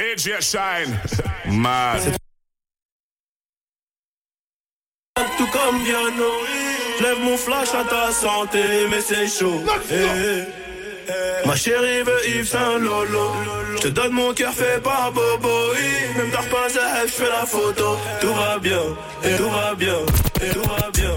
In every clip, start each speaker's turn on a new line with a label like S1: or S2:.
S1: DJ Shine. Mad.
S2: Tout comme Viano, lève mon flash à ta santé, mais c'est chaud. Eh, eh. Ma chérie veut Yves Saint Lolo. Je te donne mon cœur fait par Bobo. Même t'as pas je fais la photo. Tout va bien, et tout va bien, et tout va bien,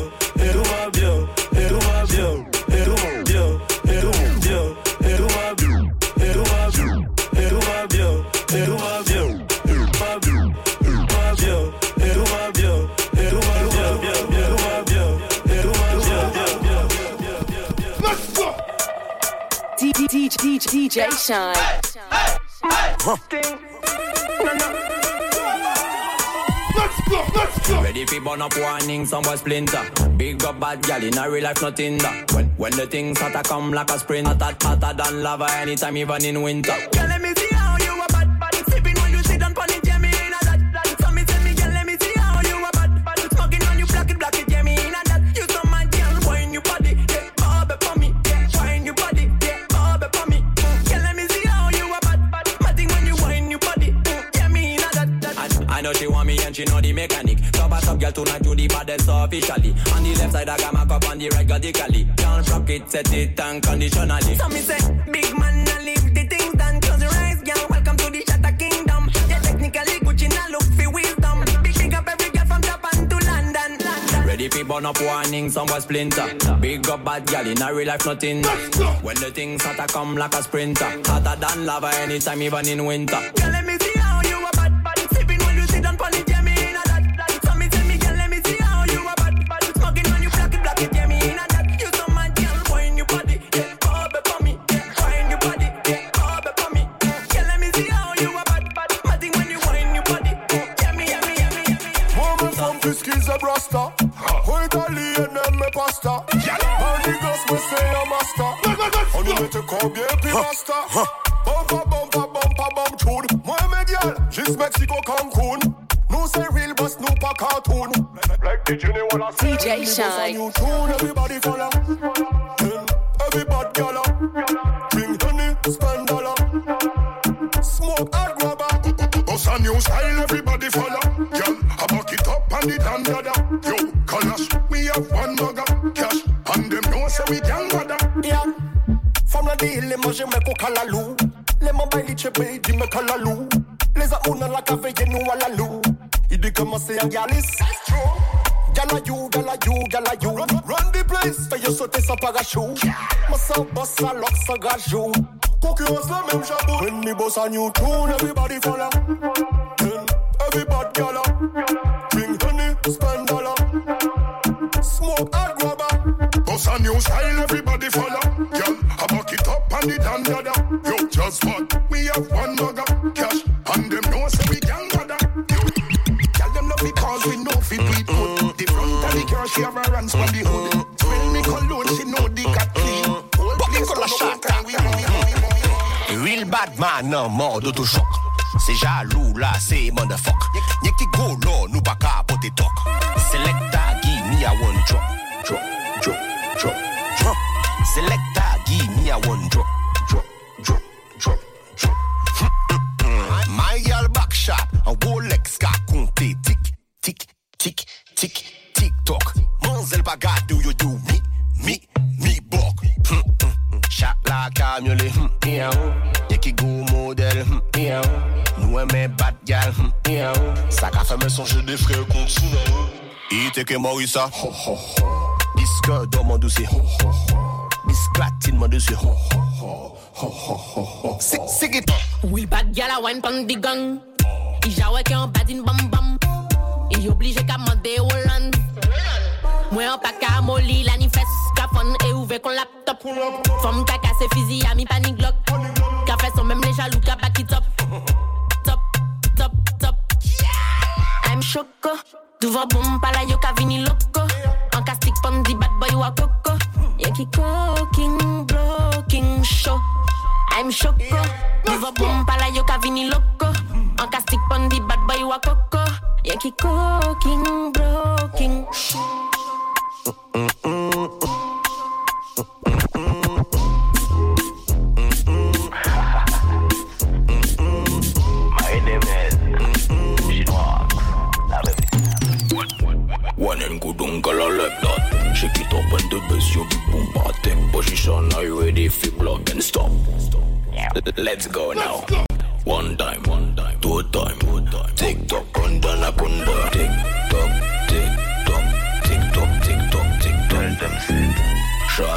S2: Shynn. Let's go,
S1: let's go.
S3: Ready fi burn up warning, some boy splinter. Big up bad gal in a real life, nothing that. When when the things hotter come like a sprint, hotter, hotter than lava anytime, even in winter. Girl tonight do the baddest officially. On the left side I got my cup on the right radically. Can't rock it, set it unconditionally. So me say, big man, I leave the things done. Close your eyes, girl. Welcome to the Shatter Kingdom. Yeah, technically Gucci now look for wisdom. Big big up every girl from Japan to London. London. Ready for burn up warning, some splinter. Big up bad gal in a real life, nothing. When the things hotter come like a sprinter. Hotter than lava anytime, even in winter. Girl,
S4: Bumpa, bumpa, bumpa, bump tune. Moi, mes gals, juste Mexico, Cancun. Nous, c'est real, boss, nous pas cartoon. Like the Jenny.
S5: DJ
S4: Shynn. Everybody follow. Everybody gala. Uh, bring honey, spend dollar. Smoke hard grabber. Bust a new style, everybody follow. Girl, I back it up and it and. Yo, colours, we have one burger. Cash, and them know say we can bother.
S6: Yeah. From la deal, les manger me ko kalalou. Les mobiles les chebe, di me kalalou. Les amouna la cave, ye nou ala lou. Il dit comment c'est un galis. Gala you, gala you, gala you. Run, run the place. Fais yo sauter sans parachute. Moi sans boss, à lock sans gajou.
S4: Concurrence la même jabou.
S6: When me boss a new tune, everybody follow.
S4: Then, everybody gala.
S6: Bring honey, spend dollar.
S4: Smoke hard grabber. Bust a new style, everybody follow. Girl, I back it up and it and dada. Yo, just? We have one burger. Cash, and them know say we can bother. Girl, them love because we know fit we put The front of the car, she have a runs from the hood Smell me cologne, she know the cat clean the color shot, and we we we
S7: Real bad man en mode autochoc. C'est jaloux là, c'est motherfuck. Nous aimons bad gal, miaou. Ça qu'a fait me songer des frères contre Il était que Morissa. Disque dans mon dossier. Bisclatine mon dossier. C'est qui
S8: Will bad gal a wine the gang. I jawe ke an bad in bam bam. I oblige ka mande Holland. Mwen an pa ka moli la ni fes Ka fon e ouve kon laptop Fom ka kase fizi a mi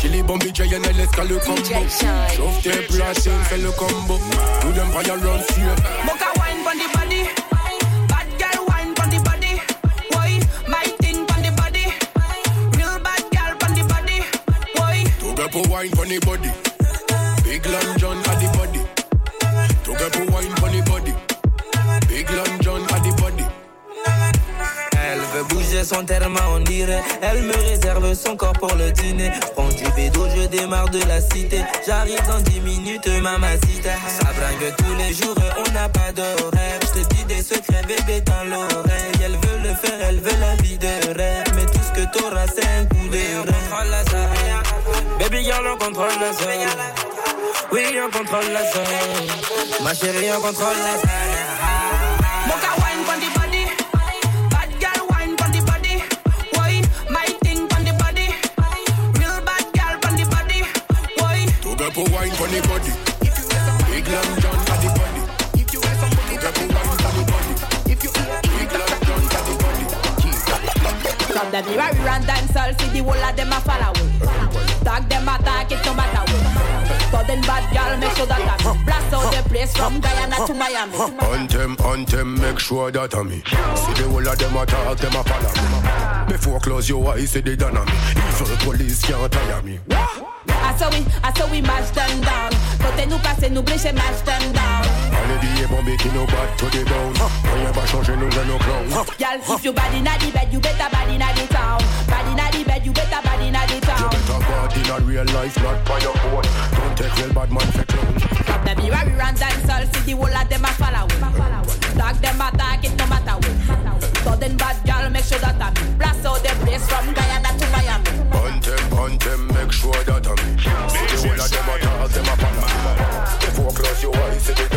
S5: Chili bomb DJ and l'escale combo. Chauffe tes platines, fais le combo. Tout them royal run straight.
S9: Boca wine on the body. Bad girl wine on the body. Body. Real bad girl body.
S5: Wine body. Big Long John on the body. Two
S10: girl veut bouger son terme, on dirait. Elle me réserve son corps pour le dîner. Prends du bédo, je démarre de la cité. J'arrive dans 10 minutes, mamacita. Ça bringue tous les jours, on n'a pas d'horaire. Je te dis des secrets, bébé, dans l'oreille. Elle veut le faire, elle veut la vie de rêve. Mais tout ce que t'auras, c'est un coup de rein. Baby girl, on contrôle la zone. Oui, on contrôle la zone. Ma chérie, on contrôle la zone.
S5: Get a wine pon the body. Big long john at the body. To get a wine pon the body. Big long john at the body.
S8: From the mirror, we run dance all, see the whole of them a follow. Tag them attack, it no matter what. Sudden bad girl, make sure that I blast out the place from Guyana to Miami.
S5: On them, on them, make sure that I'm me. See the whole of them attack, them a follow me. Before close your eyes, see they done on me. Evil police can't tire me.
S8: I saw we, I saw we mash them down. Côté nous passer, nous blécher, mash them down.
S5: Allez billets bombés qui nous battent to the bone. Rien va changer, nous jeunes nos clowns.
S8: Y'all, if you bad inna the bed, you better bad inna the town. Bad inna the bed, you better bad inna the
S5: You
S8: town.
S5: better bad in a real life, not by your phone. Take real bad man for clown.
S8: From the mirror, we run dance all, see the whole of them a follow. Tag them a attack, it no matter what. Sudden bad girl, make sure that I blast out the place from Guyana to Miami.
S5: On them, on them, make sure that I'm. See the whole of them a attack, them a follow. Before close your eyes, see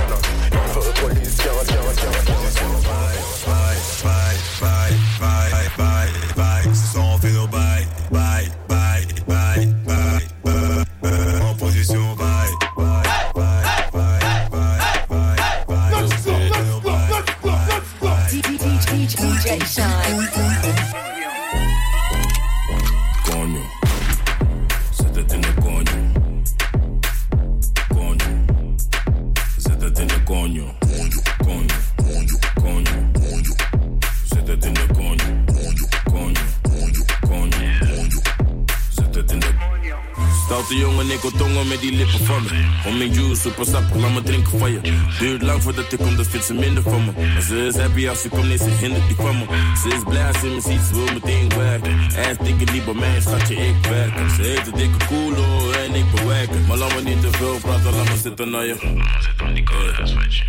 S11: Stoute jongen, ik wil tongen met die lippen van me. Om mijn juice, super sap, laat me drinken van je. Duurt lang voordat ik kom, dat vindt ze minder van me. Maar ze is happy als ze komt, nee, ze hindert die van me. Ze is blij als ze me ziet, ze wil meteen werken. Hij dikke liep bij mij, schatje, ik werk. Ze heeft een dikke koelo en ik bewerk. Maar laat me niet te veel praten, laat me zitten naar je.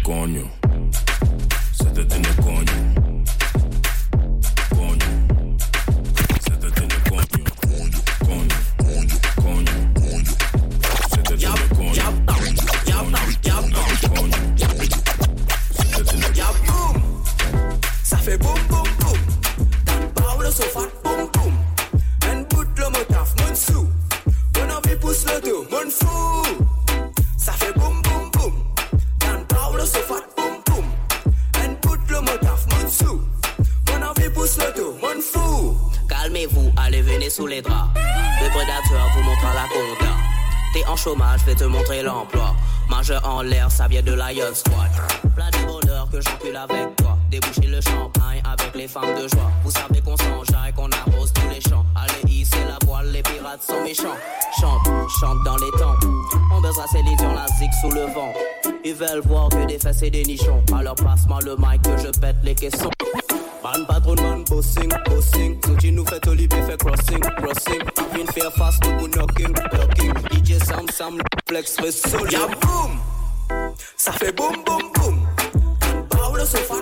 S12: Coño,
S13: Calmez-vous, allez venez sous les draps. Le prédateur vous montrera la compta. T'es en chômage, vais te montrer l'emploi. Majeur en l'air, ça vient de la Young Squad. Plat de bonheur que j'encule avec toi. Déboucher le champagne avec les femmes de joie. Vous savez qu'on s'enjaille, qu'on arrose tous les champs. Allez, hisser la voile, les pirates sont méchants. Chante dans les temps. On baisera ses lisions, la zig sous le vent. Ils veulent voir que des fesses et des nichons. Alors passe-moi le mic que je pète les caissons. Man patron man bossing, bossing Souti nous fait Olivier fait crossing, crossing Vin faire face nous pour knocking, knocking DJ Sam Sam flex fait solo
S14: Ya boum. Ça fait boum boum boum. Par le sofa,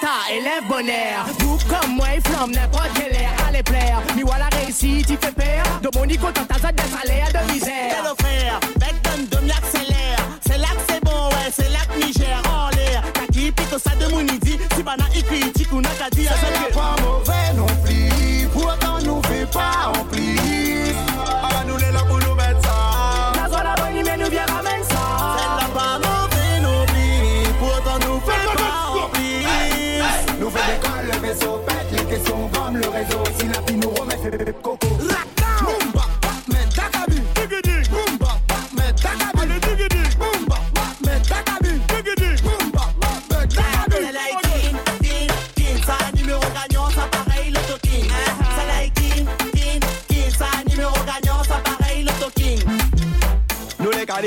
S15: ta élève bonheur. Vous comme moi, il flamme n'importe quel air. Allez plaire, mi voilà réussi, tu fais peur. De mon nico, t'as ta de salaire de misère.
S16: Frère, bec donne de accélère. C'est là que c'est bon, ouais, c'est là que Niger en l'air. T'as qui pique ça de mon idi, si bana ikri, tikou nakadi, à
S17: C'est pas mauvais non le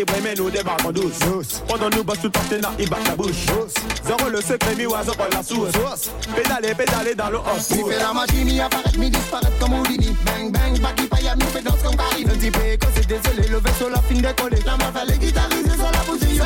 S17: Les
S2: calibrés, mais nous débarquons douce. Pendant nous bosse tout le partenaire, il bat la bouche. Zéro le secret, mi oiseau pour la sauce. Pédaler, pédaler dans le os.
S17: Mi fait la magie, mi apparaître, mi disparaître comme Houdini. Bang, bang, back, il paye, mi fait danse comme Carrie. Un petit peu c'est désolé, le vaisseau, la fin décollé. La meuf, elle est guitarisée sur la bouteille.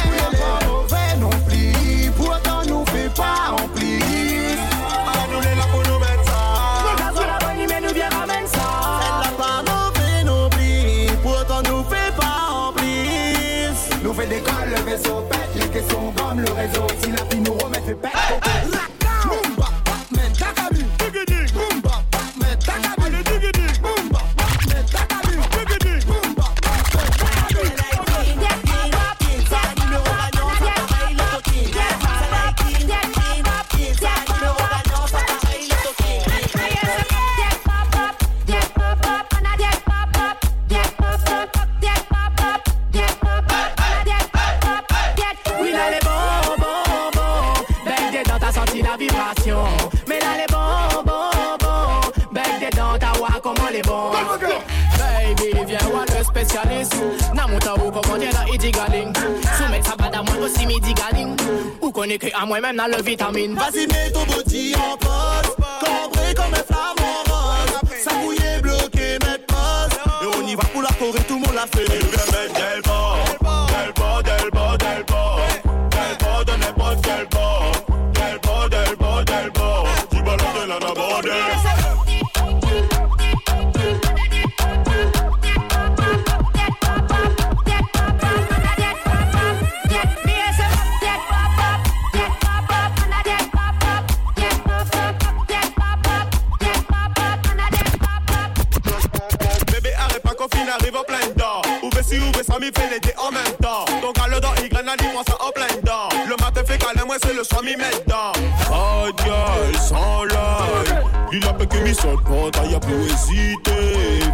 S17: peso Namonta ou kon konten
S15: la iti galing Sou met sa bada mwen osi mi di Ou kon e kre a mwen men nan le vitamine.
S16: Vas-y met ton body en pose Cambré comme un flamme en rose. Sa mouillé bloqué, met pose. Et on y va pour la Corée, tout le monde l'a fait.
S2: Il a fait que mi sur le portail, y'a pour hésiter,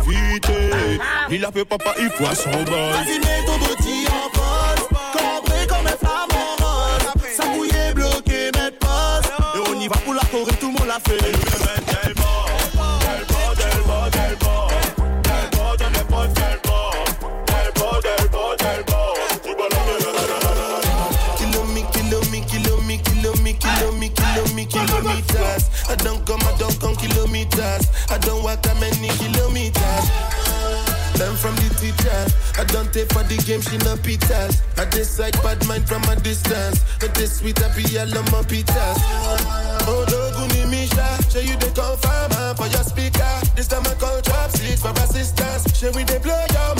S2: éviter. Il a fait papa, il faut son bol.
S16: Vas-y, mets ton body en pause. Cambré comme un flamme en rose. Ça mouillé, bloqué, mettre pause. Et on y va pour la Corée, tout le monde l'a fait.
S18: I don't walk that many kilometers. Learn from the teacher. I don't take for the game, she no pitas. I decide bad mind from a distance. But this sweet, I be all on my pitas. Oh, Doguni Misha, show you the confirm for your speaker. This time I call drop six for assistance. Show we they blow your